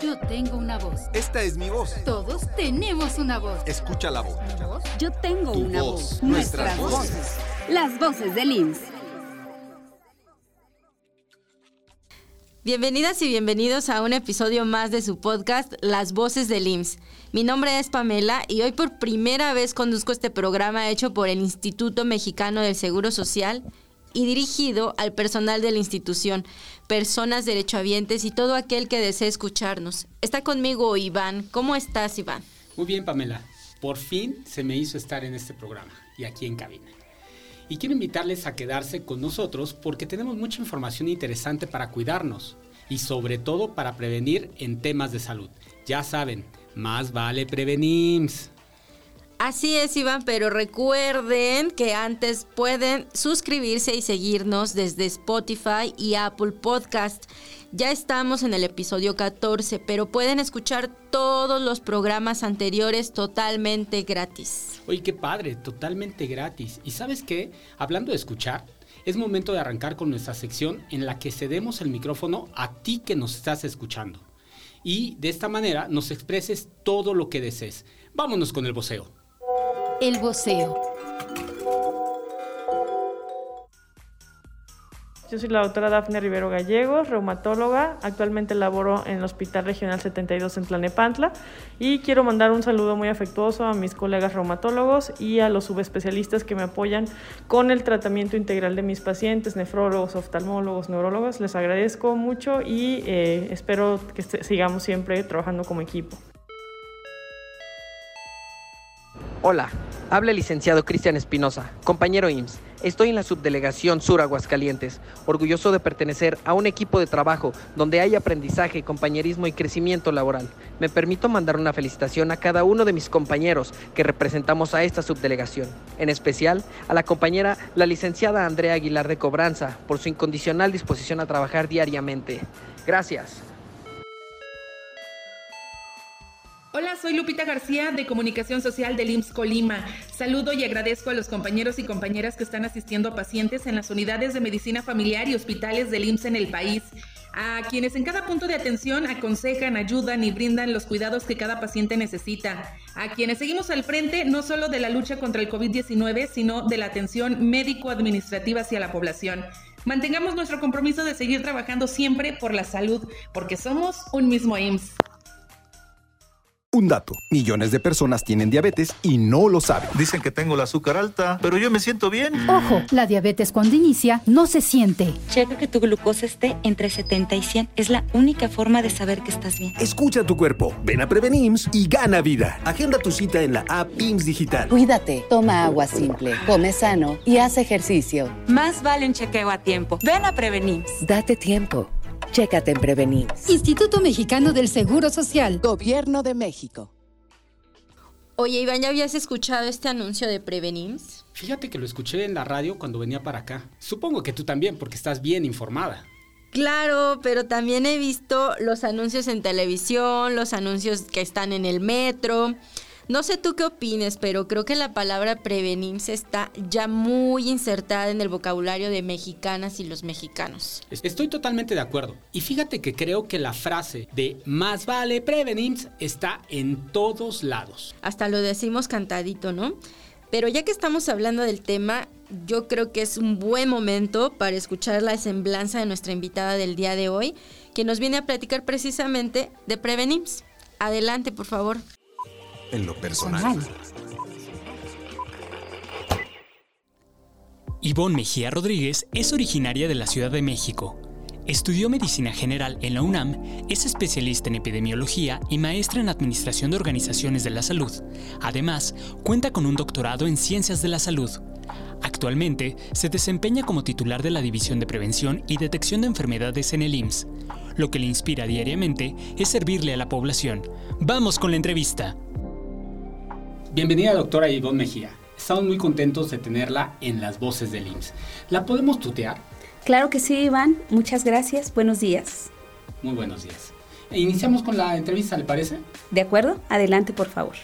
Yo tengo una voz. Esta es mi voz. Todos tenemos una voz. Escucha la voz. Yo tengo Tu una voz. voz. Nuestras voces. Las voces del IMSS. Bienvenidas y bienvenidos a un episodio más de su podcast Las Voces del IMSS. Mi nombre es Pamela y hoy por primera vez conduzco este programa hecho por el Instituto Mexicano del Seguro Social y dirigido al personal de la institución, personas derechohabientes y todo aquel que desee escucharnos. Está conmigo Iván. ¿Cómo estás, Iván? Muy bien, Pamela. Por fin se me hizo estar en este programa y aquí en cabina. Y quiero invitarles a quedarse con nosotros porque tenemos mucha información interesante para cuidarnos y sobre todo para prevenir en temas de salud. Ya saben, más vale prevenims. Así es, Iván, pero recuerden que antes pueden suscribirse y seguirnos desde Spotify y Apple Podcast. Ya estamos en el episodio 14, pero pueden escuchar todos los programas anteriores totalmente gratis. Oye, qué padre, totalmente gratis. ¿Y sabes qué? Hablando de escuchar, es momento de arrancar con nuestra sección en la que cedemos el micrófono a ti que nos estás escuchando. Y de esta manera nos expreses todo lo que desees. Vámonos con el voceo. El voceo. Yo soy la doctora Dafne Rivero Gallegos, reumatóloga. Actualmente laboro en el Hospital Regional 72 en Tlanepantla y quiero mandar un saludo muy afectuoso a mis colegas reumatólogos y a los subespecialistas que me apoyan con el tratamiento integral de mis pacientes, nefrólogos, oftalmólogos, neurólogos. Les agradezco mucho y eh, espero que sigamos siempre trabajando como equipo. Hola, habla el licenciado Cristian Espinosa, compañero IMSS. Estoy en la subdelegación Sur Aguascalientes, orgulloso de pertenecer a un equipo de trabajo donde hay aprendizaje, compañerismo y crecimiento laboral. Me permito mandar una felicitación a cada uno de mis compañeros que representamos a esta subdelegación, en especial a la compañera la licenciada Andrea Aguilar de Cobranza por su incondicional disposición a trabajar diariamente. Gracias. Hola, soy Lupita García de Comunicación Social del IMSS Colima. Saludo y agradezco a los compañeros y compañeras que están asistiendo a pacientes en las unidades de medicina familiar y hospitales del IMSS en el país. A quienes en cada punto de atención aconsejan, ayudan y brindan los cuidados que cada paciente necesita. A quienes seguimos al frente no solo de la lucha contra el COVID-19, sino de la atención médico-administrativa hacia la población. Mantengamos nuestro compromiso de seguir trabajando siempre por la salud, porque somos un mismo IMSS. Un dato. Millones de personas tienen diabetes y no lo saben. Dicen que tengo el azúcar alta, pero yo me siento bien. Ojo, la diabetes cuando inicia no se siente. Checa que tu glucosa esté entre 70 y 100. Es la única forma de saber que estás bien. Escucha tu cuerpo, ven a Prevenims y gana vida. Agenda tu cita en la app IMSS Digital. Cuídate, toma agua simple, come sano y haz ejercicio. Más vale un chequeo a tiempo. Ven a prevenir. Date tiempo. Chécate en Prevenims. Instituto Mexicano del Seguro Social. Gobierno de México. Oye, Iván, ¿ya habías escuchado este anuncio de Prevenims? Fíjate que lo escuché en la radio cuando venía para acá. Supongo que tú también, porque estás bien informada. Claro, pero también he visto los anuncios en televisión, los anuncios que están en el metro. No sé tú qué opines, pero creo que la palabra prevenirse está ya muy insertada en el vocabulario de mexicanas y los mexicanos. Estoy totalmente de acuerdo. Y fíjate que creo que la frase de más vale prevenims está en todos lados. Hasta lo decimos cantadito, ¿no? Pero ya que estamos hablando del tema, yo creo que es un buen momento para escuchar la semblanza de nuestra invitada del día de hoy, que nos viene a platicar precisamente de Prevenims. Adelante, por favor. En lo personal. Ivonne Mejía Rodríguez es originaria de la Ciudad de México. Estudió medicina general en la UNAM, es especialista en epidemiología y maestra en administración de organizaciones de la salud. Además, cuenta con un doctorado en ciencias de la salud. Actualmente se desempeña como titular de la División de Prevención y Detección de Enfermedades en el IMSS. Lo que le inspira diariamente es servirle a la población. Vamos con la entrevista. Bienvenida, doctora Ivonne Mejía. Estamos muy contentos de tenerla en las voces del IMSS. ¿La podemos tutear? Claro que sí, Iván. Muchas gracias. Buenos días. Muy buenos días. E Iniciamos con la entrevista, ¿le parece? ¿De acuerdo? Adelante, por favor.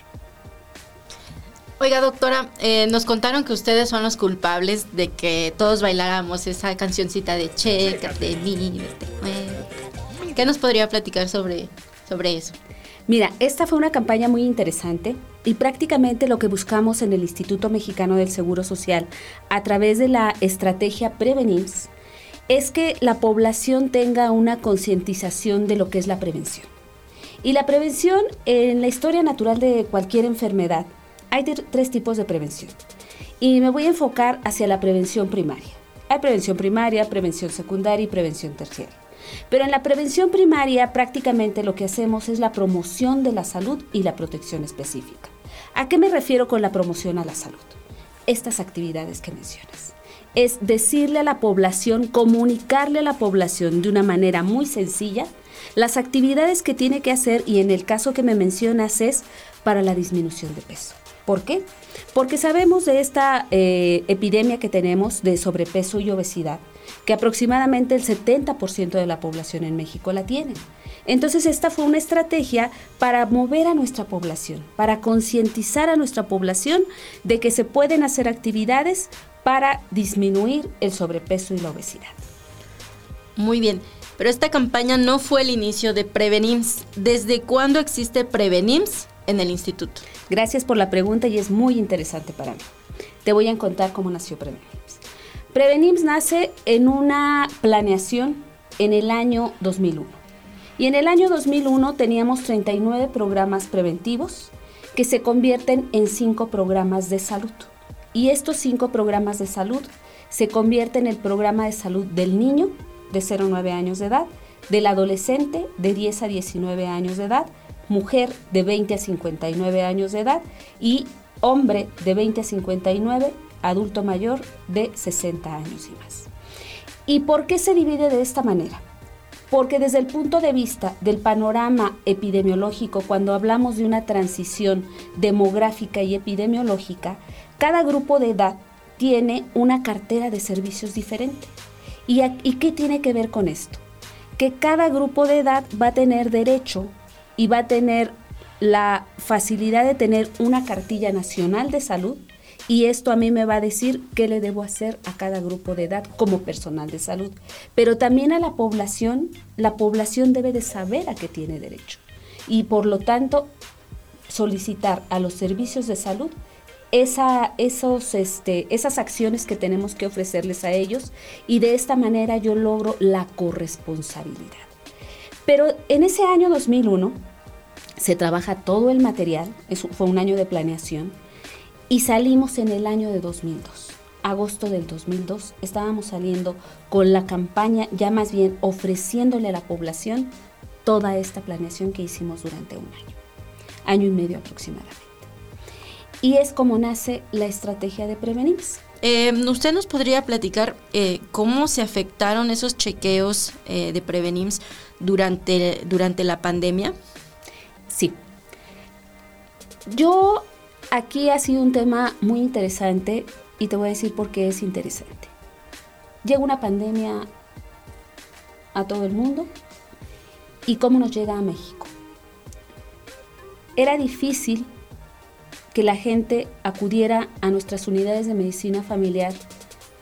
Oiga, doctora, eh, nos contaron que ustedes son los culpables de que todos bailáramos esa cancioncita de Chécate, mírate, muévete. ¿Qué nos podría platicar sobre, sobre eso. Mira, esta fue una campaña muy interesante y prácticamente lo que buscamos en el Instituto Mexicano del Seguro Social a través de la estrategia Prevenims es que la población tenga una concientización de lo que es la prevención. Y la prevención en la historia natural de cualquier enfermedad, hay tres tipos de prevención. Y me voy a enfocar hacia la prevención primaria. Hay prevención primaria, prevención secundaria y prevención terciaria. Pero en la prevención primaria prácticamente lo que hacemos es la promoción de la salud y la protección específica. ¿A qué me refiero con la promoción a la salud? Estas actividades que mencionas. Es decirle a la población, comunicarle a la población de una manera muy sencilla las actividades que tiene que hacer y en el caso que me mencionas es para la disminución de peso. ¿Por qué? Porque sabemos de esta eh, epidemia que tenemos de sobrepeso y obesidad, que aproximadamente el 70% de la población en México la tiene. Entonces esta fue una estrategia para mover a nuestra población, para concientizar a nuestra población de que se pueden hacer actividades para disminuir el sobrepeso y la obesidad. Muy bien, pero esta campaña no fue el inicio de Prevenims. ¿Desde cuándo existe Prevenims en el instituto? Gracias por la pregunta y es muy interesante para mí. Te voy a contar cómo nació Prevenims. Prevenims nace en una planeación en el año 2001. Y en el año 2001 teníamos 39 programas preventivos que se convierten en 5 programas de salud. Y estos 5 programas de salud se convierten en el programa de salud del niño de 0 a 9 años de edad, del adolescente de 10 a 19 años de edad, mujer de 20 a 59 años de edad y hombre de 20 a 59 adulto mayor de 60 años y más. ¿Y por qué se divide de esta manera? Porque desde el punto de vista del panorama epidemiológico, cuando hablamos de una transición demográfica y epidemiológica, cada grupo de edad tiene una cartera de servicios diferente. ¿Y, ¿Y, qué tiene que ver con esto? Que cada grupo de edad va a tener derecho y va a tener la facilidad de tener una cartilla nacional de salud y esto a mí me va a decir qué le debo hacer a cada grupo de edad como personal de salud. Pero también a la población, la población debe de saber a qué tiene derecho y por lo tanto solicitar a los servicios de salud esa, esos, este, esas acciones que tenemos que ofrecerles a ellos y de esta manera yo logro la corresponsabilidad. Pero en ese año 2001 se trabaja todo el material, fue un año de planeación, y salimos en el año de 2002. Agosto del 2002 estábamos saliendo con la campaña, ya más bien ofreciéndole a la población toda esta planeación que hicimos durante un año, año y medio aproximadamente. Y es como nace la estrategia de Prevenims. Eh, ¿Usted nos podría platicar eh, cómo se afectaron esos chequeos eh, de Prevenims durante, durante la pandemia? Sí. Yo aquí ha sido un tema muy interesante y te voy a decir por qué es interesante. Llega una pandemia a todo el mundo y cómo nos llega a México. Era difícil que la gente acudiera a nuestras unidades de medicina familiar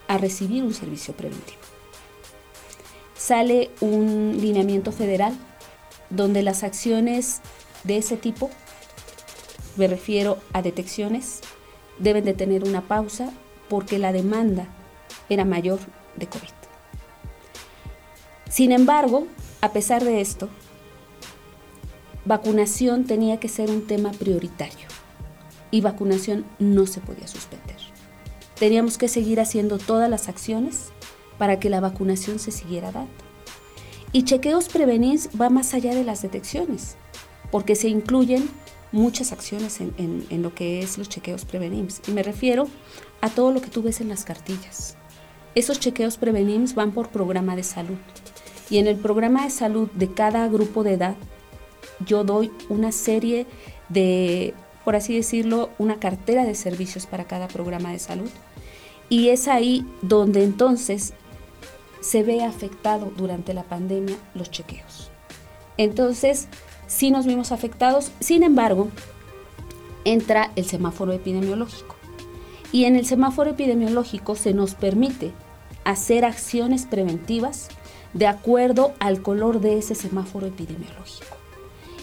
a recibir un servicio preventivo. Sale un lineamiento federal donde las acciones de ese tipo me refiero a detecciones, deben de tener una pausa porque la demanda era mayor de COVID. Sin embargo, a pesar de esto, vacunación tenía que ser un tema prioritario y vacunación no se podía suspender. Teníamos que seguir haciendo todas las acciones para que la vacunación se siguiera dando. Y chequeos prevenís va más allá de las detecciones, porque se incluyen muchas acciones en, lo que es los chequeos prevenims. Y me refiero a todo lo que tú ves en las cartillas. Esos chequeos prevenims van por programa de salud. Y en el programa de salud de cada grupo de edad, yo doy una serie de, por así decirlo, una cartera de servicios para cada programa de salud. Y es ahí donde entonces se ve afectado durante la pandemia los chequeos. Entonces, sí nos vimos afectados, sin embargo, entra el semáforo epidemiológico. Y en el semáforo epidemiológico se nos permite hacer acciones preventivas de acuerdo al color de ese semáforo epidemiológico.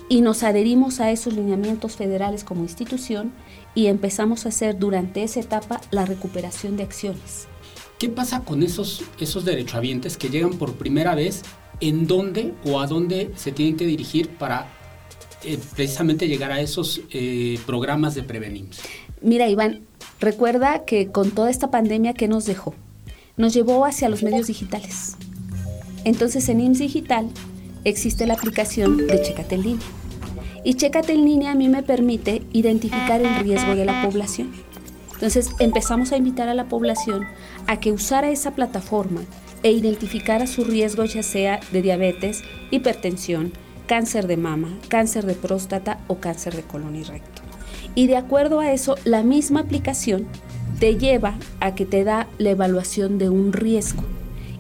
y nos adherimos a esos lineamientos federales como institución y empezamos a hacer durante esa etapa la recuperación de acciones. ¿Qué pasa con esos, esos derechohabientes que llegan por primera vez? ¿En dónde o a dónde se tienen que dirigir para eh, precisamente llegar a esos eh, programas de Prevenims? Mira, Iván, recuerda que con toda esta pandemia que nos dejó, nos llevó hacia los medios digitales. Entonces en IMSS Digital existe la aplicación de Checate en línea. Y Checate en línea a mí me permite identificar el riesgo de la población. Entonces empezamos a invitar a la población a que usara esa plataforma e identificara su riesgo ya sea de diabetes, hipertensión, cáncer de mama, cáncer de próstata o cáncer de colon y recto. Y de acuerdo a eso, la misma aplicación te lleva a que te da la evaluación de un riesgo.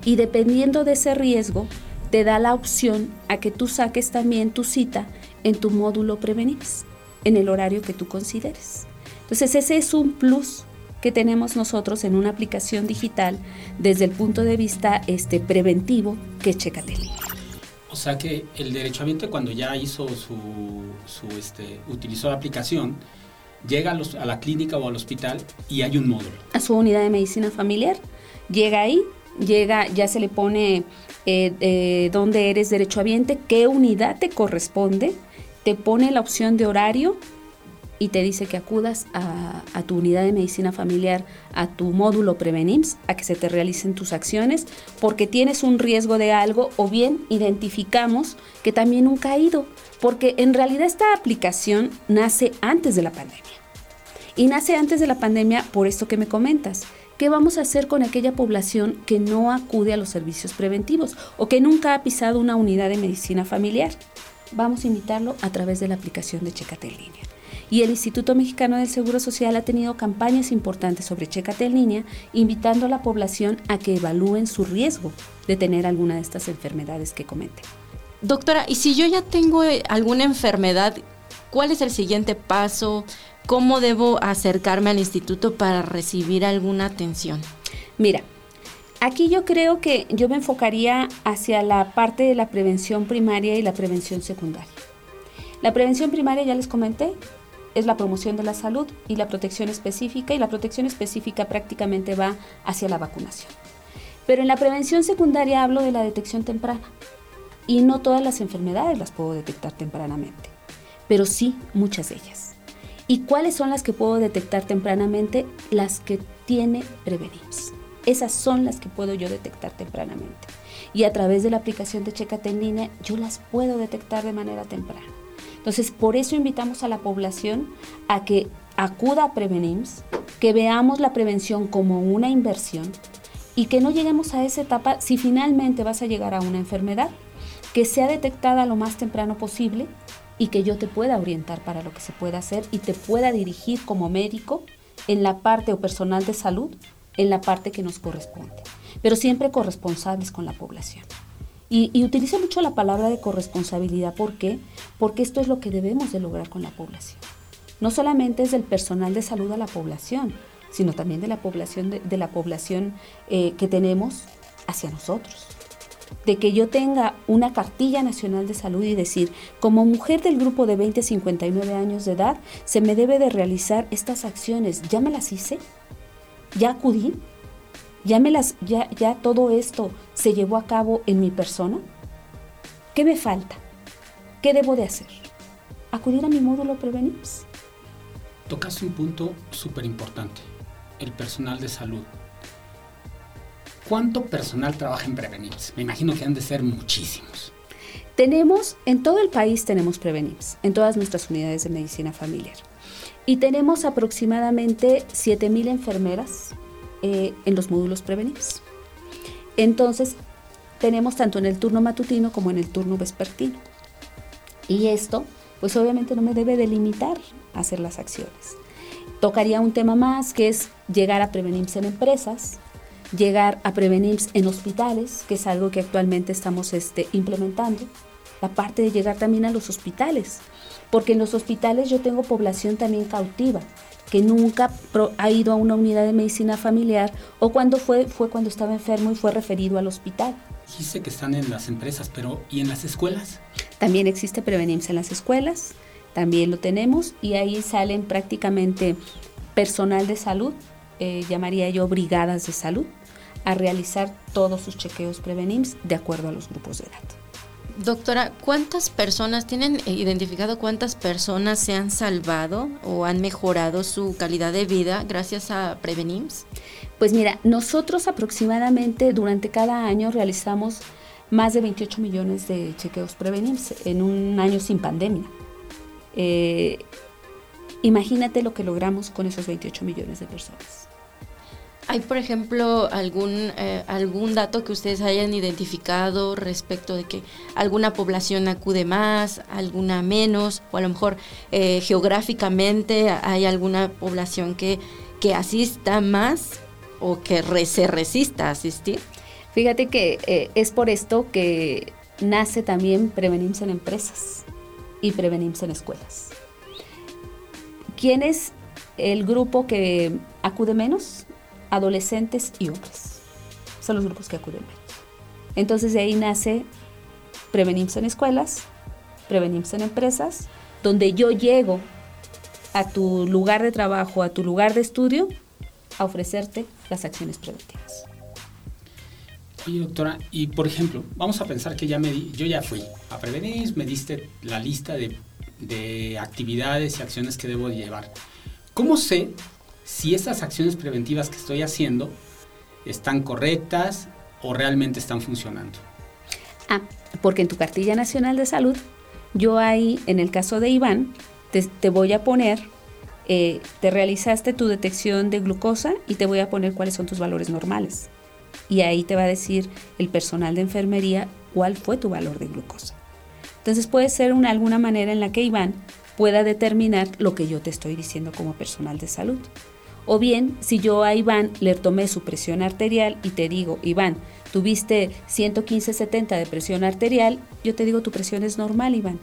Y dependiendo de ese riesgo, te da la opción a que tú saques también tu cita en tu módulo Prevenims, en el horario que tú consideres. Entonces ese es un plus que tenemos nosotros en una aplicación digital desde el punto de vista este, preventivo que es. Sea que el derechohabiente cuando ya hizo su, su este, utilizó la aplicación, llega a, la clínica o al hospital y hay un módulo. A su unidad de medicina familiar, llega ahí, llega, ya se le pone eh, eh, dónde eres derechohabiente, qué unidad te corresponde, te pone la opción de horario y te dice que acudas a, tu unidad de medicina familiar, a tu módulo Prevenims, a que se te realicen tus acciones, porque tienes un riesgo de algo o bien identificamos que también nunca ha ido, porque en realidad esta aplicación nace antes de la pandemia. Y nace antes de la pandemia por esto que me comentas. ¿Qué vamos a hacer con aquella población que no acude a los servicios preventivos o que nunca ha pisado una unidad de medicina familiar? Vamos a invitarlo a través de la aplicación de Checate en línea. Y el Instituto Mexicano del Seguro Social ha tenido campañas importantes sobre Checate en línea, invitando a la población a que evalúen su riesgo de tener alguna de estas enfermedades que cometen. Doctora, y si yo ya tengo eh, alguna enfermedad, ¿cuál es el siguiente paso? ¿Cómo debo acercarme al instituto para recibir alguna atención? Mira, aquí yo creo que yo me enfocaría hacia la parte de la prevención primaria y la prevención secundaria. La prevención primaria ya les comenté, es la promoción de la salud y la protección específica y la protección específica prácticamente va hacia la vacunación. Pero en la prevención secundaria hablo de la detección temprana y no todas las enfermedades las puedo detectar tempranamente, pero sí muchas de ellas. ¿Y cuáles son las que puedo detectar tempranamente? Las que tiene Prevenims. Esas son las que puedo yo detectar tempranamente. Y a través de la aplicación de Checate en línea, yo las puedo detectar de manera temprana. Entonces, por eso invitamos a la población a que acuda a Prevenims, que veamos la prevención como una inversión y que no lleguemos a esa etapa si finalmente vas a llegar a una enfermedad, que sea detectada lo más temprano posible y que yo te pueda orientar para lo que se pueda hacer y te pueda dirigir como médico en la parte o personal de salud, en la parte que nos corresponde, pero siempre corresponsables con la población. Y, y utilizo mucho la palabra de corresponsabilidad. ¿Por qué? Porque esto es lo que debemos de lograr con la población. No solamente es del personal de salud a la población, sino también de la población, de, la población eh, que tenemos hacia nosotros. De que yo tenga una cartilla nacional de salud y decir, como mujer del grupo de 20 a 59 años de edad, se me debe de realizar estas acciones. ¿Ya me las hice? ¿Ya acudí? ¿Ya, me las, ya, ya todo esto se llevó a cabo en mi persona? ¿Qué me falta? ¿Qué debo de hacer? ¿Acudir a mi módulo Prevenims? Tocas un punto súper importante, el personal de salud. ¿Cuánto personal trabaja en Prevenims? Me imagino que han de ser muchísimos. Tenemos, en todo el país tenemos Prevenims, en todas nuestras unidades de medicina familiar. Y tenemos aproximadamente 7.000 enfermeras eh, en los módulos prevenibles. Entonces, tenemos tanto en el turno matutino como en el turno vespertino. Y esto, pues obviamente no me debe delimitar hacer las acciones. Tocaría un tema más que es llegar a prevenirse en empresas, llegar a prevenirse en hospitales, que es algo que actualmente estamos este, implementando. La parte de llegar también a los hospitales, porque en los hospitales yo tengo población también cautiva, que nunca ha ido a una unidad de medicina familiar o cuando fue, fue cuando estaba enfermo y fue referido al hospital. Dice que están en las empresas, pero ¿y en las escuelas? También existe Prevenims en las escuelas, también lo tenemos y ahí salen prácticamente personal de salud, eh, llamaría yo brigadas de salud, a realizar todos sus chequeos Prevenims de acuerdo a los grupos de edad. Doctora, ¿cuántas personas tienen identificado cuántas personas se han salvado o han mejorado su calidad de vida gracias a Prevenims? Pues mira, nosotros aproximadamente durante cada año realizamos más de 28 millones de chequeos Prevenims en un año sin pandemia. Eh, imagínate lo que logramos con esos 28 millones de personas. ¿Hay, por ejemplo, algún, eh, algún dato que ustedes hayan identificado respecto de que alguna población acude más, alguna menos, o a lo mejor eh, geográficamente hay alguna población que, que asista más o que se resista a asistir? Fíjate que eh, es por esto que nace también Prevenims en empresas y Prevenims en escuelas. ¿Quién es el grupo que acude menos? Adolescentes y hombres. Son los grupos que acuden. Entonces de ahí nace Prevenims en escuelas, Prevenims en empresas, donde yo llego a tu lugar de trabajo, a tu lugar de estudio, a ofrecerte las acciones preventivas. Oye, doctora, y por ejemplo, vamos a pensar que ya me di, yo ya fui a Prevenims, me diste la lista de, de actividades y acciones que debo llevar. ¿Cómo sé si esas acciones preventivas que estoy haciendo están correctas o realmente están funcionando. Ah, porque en tu cartilla nacional de salud, yo ahí, en el caso de Iván, te, voy a poner, eh, te realizaste tu detección de glucosa y te voy a poner cuáles son tus valores normales. Y ahí te va a decir el personal de enfermería cuál fue tu valor de glucosa. Entonces puede ser una, alguna manera en la que Iván pueda determinar lo que yo te estoy diciendo como personal de salud. O bien, si yo a Iván le tomé su presión arterial y te digo, Iván, tuviste 115-70 de presión arterial, yo te digo, tu presión es normal, Iván.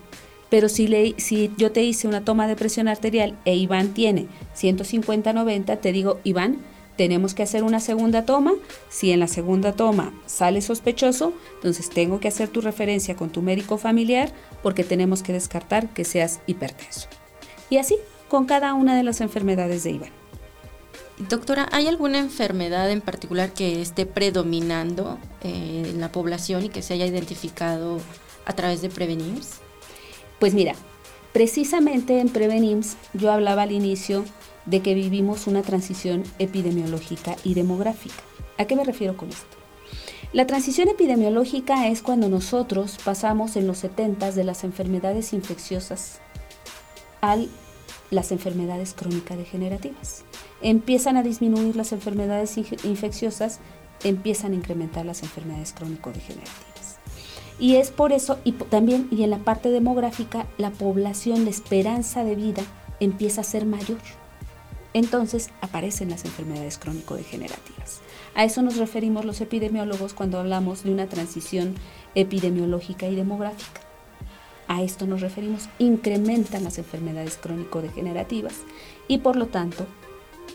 Pero si, le, si yo te hice una toma de presión arterial e Iván tiene 150-90, te digo, Iván, tenemos que hacer una segunda toma. Si en la segunda toma sale sospechoso, entonces tengo que hacer tu referencia con tu médico familiar porque tenemos que descartar que seas hipertenso. Y así con cada una de las enfermedades de Iván. Doctora, ¿hay alguna enfermedad en particular que esté predominando eh, en la población y que se haya identificado a través de Prevenims? Pues mira, precisamente en Prevenims yo hablaba al inicio de que vivimos una transición epidemiológica y demográfica. ¿A qué me refiero con esto? La transición epidemiológica es cuando nosotros pasamos en los 70 de las enfermedades infecciosas a las enfermedades crónicas degenerativas empiezan a disminuir las enfermedades infecciosas, empiezan a incrementar las enfermedades crónico-degenerativas. Y es por eso, y también, y en la parte demográfica, la población, la esperanza de vida empieza a ser mayor. Entonces aparecen las enfermedades crónico-degenerativas. A eso nos referimos los epidemiólogos cuando hablamos de una transición epidemiológica y demográfica. A esto nos referimos, incrementan las enfermedades crónico-degenerativas y por lo tanto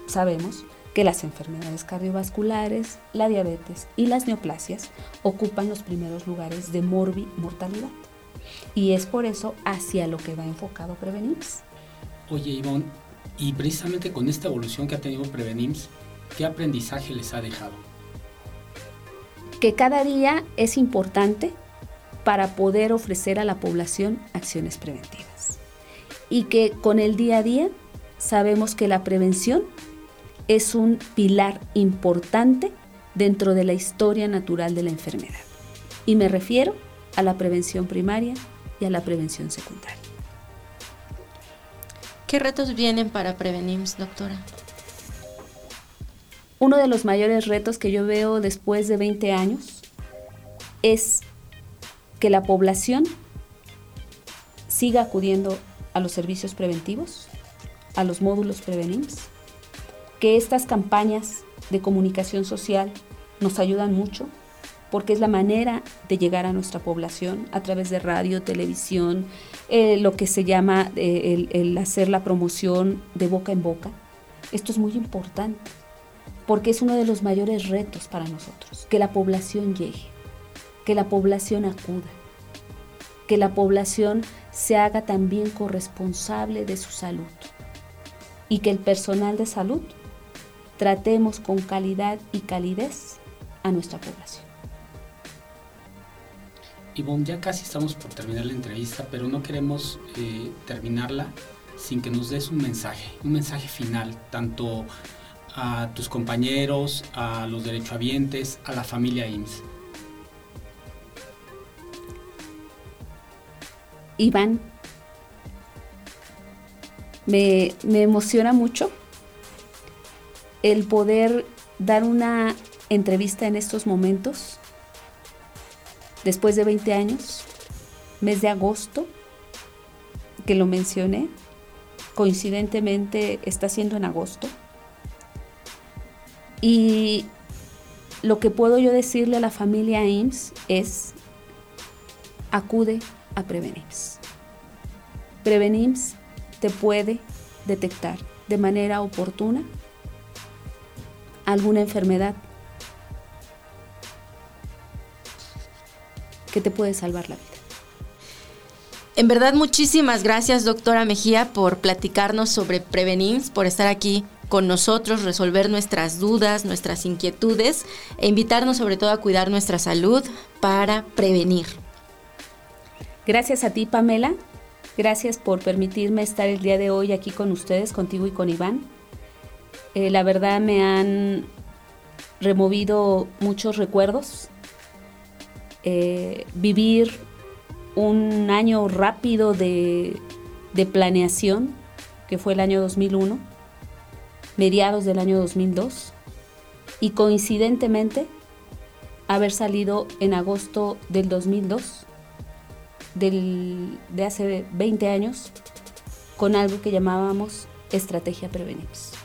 sabemos que las enfermedades cardiovasculares, la diabetes y las neoplasias ocupan los primeros lugares de morbi-mortalidad. Y es por eso hacia lo que va enfocado Prevenims. Oye, Ivonne, y precisamente con esta evolución que ha tenido Prevenims, ¿qué aprendizaje les ha dejado? Que cada día es importante para poder ofrecer a la población acciones preventivas. Y que con el día a día sabemos que la prevención es un pilar importante dentro de la historia natural de la enfermedad. Y me refiero a la prevención primaria y a la prevención secundaria. ¿Qué retos vienen para Prevenims, doctora? Uno de los mayores retos que yo veo después de 20 años es que la población siga acudiendo a los servicios preventivos, a los módulos Prevenims, que estas campañas de comunicación social nos ayudan mucho porque es la manera de llegar a nuestra población a través de radio, televisión, eh, lo que se llama eh, el, hacer la promoción de boca en boca. Esto es muy importante porque es uno de los mayores retos para nosotros, que la población llegue, que la población acuda, que la población se haga también corresponsable de su salud y que el personal de salud tratemos con calidad y calidez a nuestra población. Ivonne, ya casi estamos por terminar la entrevista, pero no queremos eh, terminarla sin que nos des un mensaje, un mensaje final, tanto a tus compañeros, a los derechohabientes, a la familia IMSS. Iván, me, me emociona mucho el poder dar una entrevista en estos momentos, después de 20 años, mes de agosto, que lo mencioné, coincidentemente está siendo en agosto. Y lo que puedo yo decirle a la familia IMSS es, acude a Prevenims. Prevenims te puede detectar de manera oportuna alguna enfermedad que te puede salvar la vida. En verdad, muchísimas gracias, doctora Mejía, por platicarnos sobre Prevenims, por estar aquí con nosotros, resolver nuestras dudas, nuestras inquietudes e invitarnos sobre todo a cuidar nuestra salud para prevenir. Gracias a ti, Pamela. Gracias por permitirme estar el día de hoy aquí con ustedes, contigo y con Iván. Eh, la verdad me han removido muchos recuerdos. Eh, vivir un año rápido de, planeación, que fue el año 2001, mediados del año 2002, y coincidentemente haber salido en agosto del 2002, del, de hace 20 años, con algo que llamábamos Estrategia Prevenims.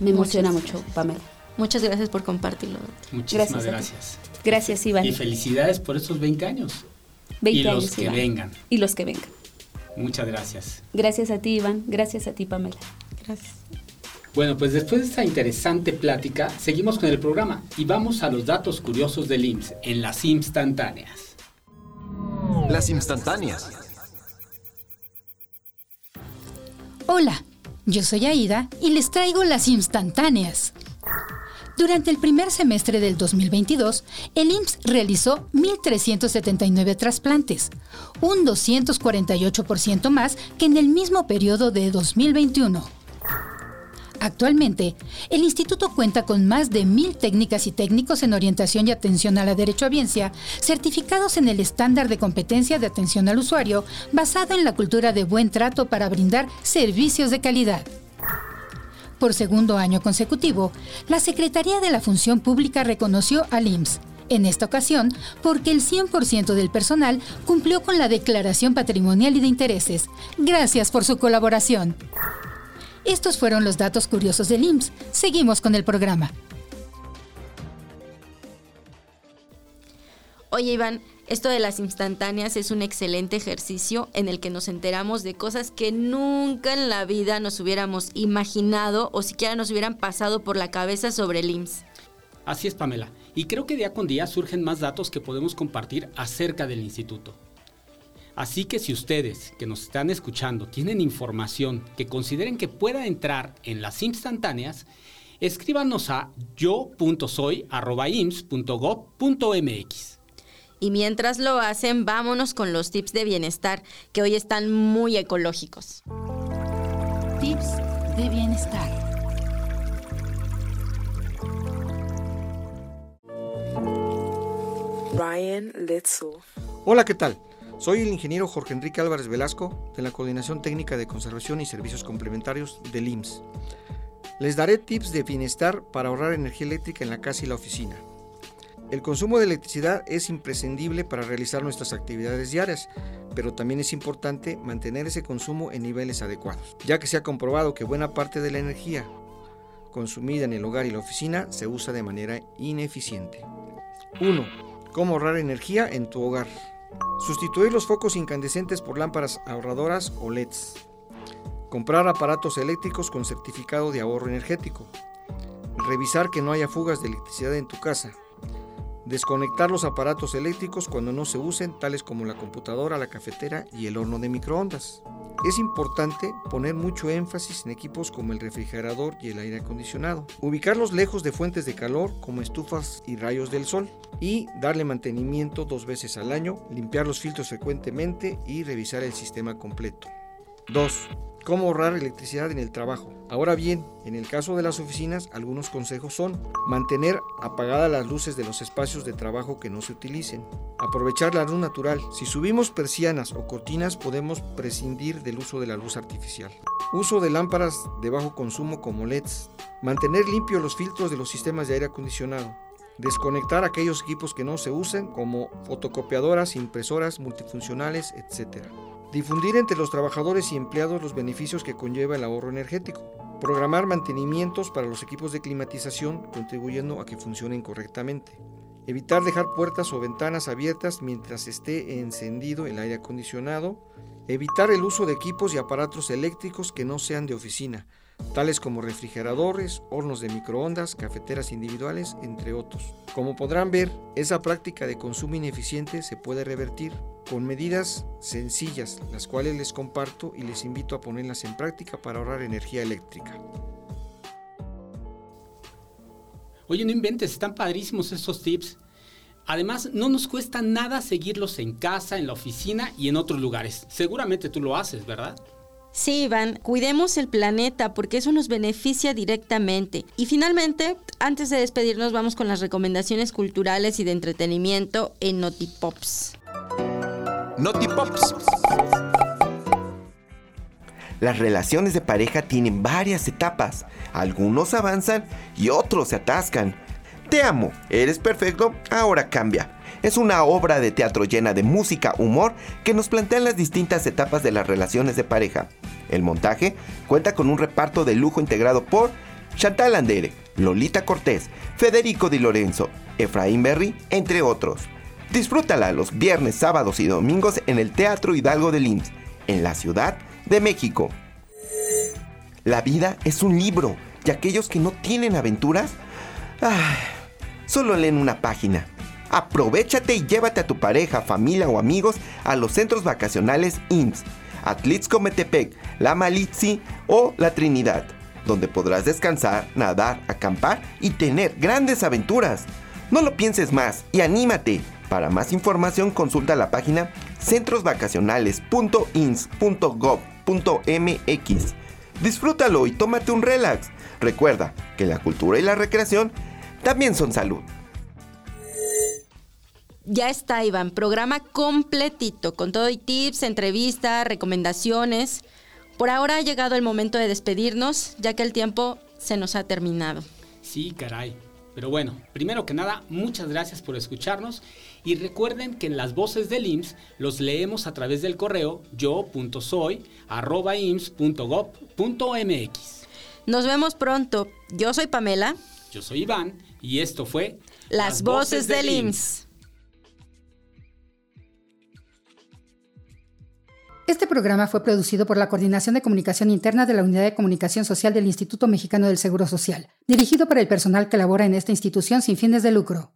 Me emociona mucho, Pamela. Muchas gracias por compartirlo. Muchísimas Gracias gracias. Gracias, Iván. Y felicidades por estos 20 años. 20 y los años, que Iván. vengan. Y los que vengan. Muchas gracias. Gracias a ti, Iván. Gracias a ti, Pamela. Gracias. Bueno, pues después de esta interesante plática, seguimos con el programa y vamos a los datos curiosos del IMSS en las instantáneas. Las instantáneas. Hola, yo soy Aida y les traigo las instantáneas. Durante el primer semestre del 2022, el IMSS realizó 1.379 trasplantes, un 248% más que en el mismo periodo de 2021. Actualmente, el instituto cuenta con más de mil técnicas y técnicos en orientación y atención a la derechohabiencia, certificados en el estándar de competencia de atención al usuario, basado en la cultura de buen trato para brindar servicios de calidad. Por segundo año consecutivo, la Secretaría de la Función Pública reconoció al IMSS, en esta ocasión porque el 100% del personal cumplió con la declaración patrimonial y de intereses. Gracias por su colaboración. Estos fueron los datos curiosos del IMSS. Seguimos con el programa. Oye, Iván, esto de las instantáneas es un excelente ejercicio en el que nos enteramos de cosas que nunca en la vida nos hubiéramos imaginado o siquiera nos hubieran pasado por la cabeza sobre el IMSS. Así es, Pamela. Y creo que día con día surgen más datos que podemos compartir acerca del instituto. Así que si ustedes que nos están escuchando tienen información que consideren que pueda entrar en las instantáneas, escríbanos a yo.soy.ims.gov.mx. Y mientras lo hacen, vámonos con los tips de bienestar que hoy están muy ecológicos. Tips de bienestar. Ryan Litzel. Hola, ¿qué tal? Soy el ingeniero Jorge Enrique Álvarez Velasco de la Coordinación Técnica de Conservación y Servicios Complementarios del IMSS. Les daré tips de bienestar para ahorrar energía eléctrica en la casa y la oficina. El consumo de electricidad es imprescindible para realizar nuestras actividades diarias, pero también es importante mantener ese consumo en niveles adecuados, ya que se ha comprobado que buena parte de la energía consumida en el hogar y la oficina se usa de manera ineficiente. 1. ¿Cómo ahorrar energía en tu hogar? Sustituir los focos incandescentes por lámparas ahorradoras o LEDs. Comprar aparatos eléctricos con certificado de ahorro energético. Revisar que no haya fugas de electricidad en tu casa. Desconectar los aparatos eléctricos cuando no se usen, tales como la computadora, la cafetera y el horno de microondas. Es importante poner mucho énfasis en equipos como el refrigerador y el aire acondicionado. Ubicarlos lejos de fuentes de calor como estufas y rayos del sol. Y darle mantenimiento dos veces al año, limpiar los filtros frecuentemente y revisar el sistema completo. 2. ¿Cómo ahorrar electricidad en el trabajo? Ahora bien, en el caso de las oficinas, algunos consejos son mantener apagadas las luces de los espacios de trabajo que no se utilicen, aprovechar la luz natural. Si subimos persianas o cortinas podemos prescindir del uso de la luz artificial. Uso de lámparas de bajo consumo como LEDs. Mantener limpios los filtros de los sistemas de aire acondicionado. Desconectar aquellos equipos que no se usen como fotocopiadoras, impresoras multifuncionales, etc. Difundir entre los trabajadores y empleados los beneficios que conlleva el ahorro energético. Programar mantenimientos para los equipos de climatización contribuyendo a que funcionen correctamente. Evitar dejar puertas o ventanas abiertas mientras esté encendido el aire acondicionado. Evitar el uso de equipos y aparatos eléctricos que no sean de oficina, tales como refrigeradores, hornos de microondas, cafeteras individuales, entre otros. Como podrán ver, esa práctica de consumo ineficiente se puede revertir con medidas sencillas, las cuales les comparto y les invito a ponerlas en práctica para ahorrar energía eléctrica. Oye, no inventes, están padrísimos estos tips. Además, no nos cuesta nada seguirlos en casa, en la oficina y en otros lugares. Seguramente tú lo haces, ¿verdad? Sí, Iván, cuidemos el planeta porque eso nos beneficia directamente. Y finalmente, antes de despedirnos, vamos con las recomendaciones culturales y de entretenimiento en Notipops. Notipops. Las relaciones de pareja tienen varias etapas. Algunos avanzan y otros se atascan. Te amo, eres perfecto, ahora cambia. Es una obra de teatro llena de música, humor, que nos plantea las distintas etapas de las relaciones de pareja. El montaje cuenta con un reparto de lujo integrado por Chantal Andere, Lolita Cortés, Federico Di Lorenzo, Efraín Berry, entre otros. Disfrútala los viernes, sábados y domingos en el Teatro Hidalgo de Linz, en la Ciudad de México. La vida es un libro y aquellos que no tienen aventuras, solo leen una página. Aprovechate y llévate a tu pareja, familia o amigos a los centros vacacionales IMSS, Atlixco Metepec, La Malitzi o La Trinidad, donde podrás descansar, nadar, acampar y tener grandes aventuras. No lo pienses más y anímate. Para más información consulta la página centrosvacacionales.ins.gov.mx. Disfrútalo y tómate un relax. Recuerda que la cultura y la recreación también son salud. Ya está, Iván, programa completito, con todo y tips, entrevistas, recomendaciones. Por ahora ha llegado el momento de despedirnos, ya que el tiempo se nos ha terminado. Sí, caray. Pero bueno, primero que nada, muchas gracias por escucharnos y recuerden que en las voces del IMSS los leemos a través del correo yo.soy.ims.gov.mx. Nos vemos pronto. Yo soy Pamela. Yo soy Iván y esto fue Las, voces, del IMSS. Este programa fue producido por la Coordinación de Comunicación Interna de la Unidad de Comunicación Social del Instituto Mexicano del Seguro Social, dirigido para el personal que labora en esta institución sin fines de lucro.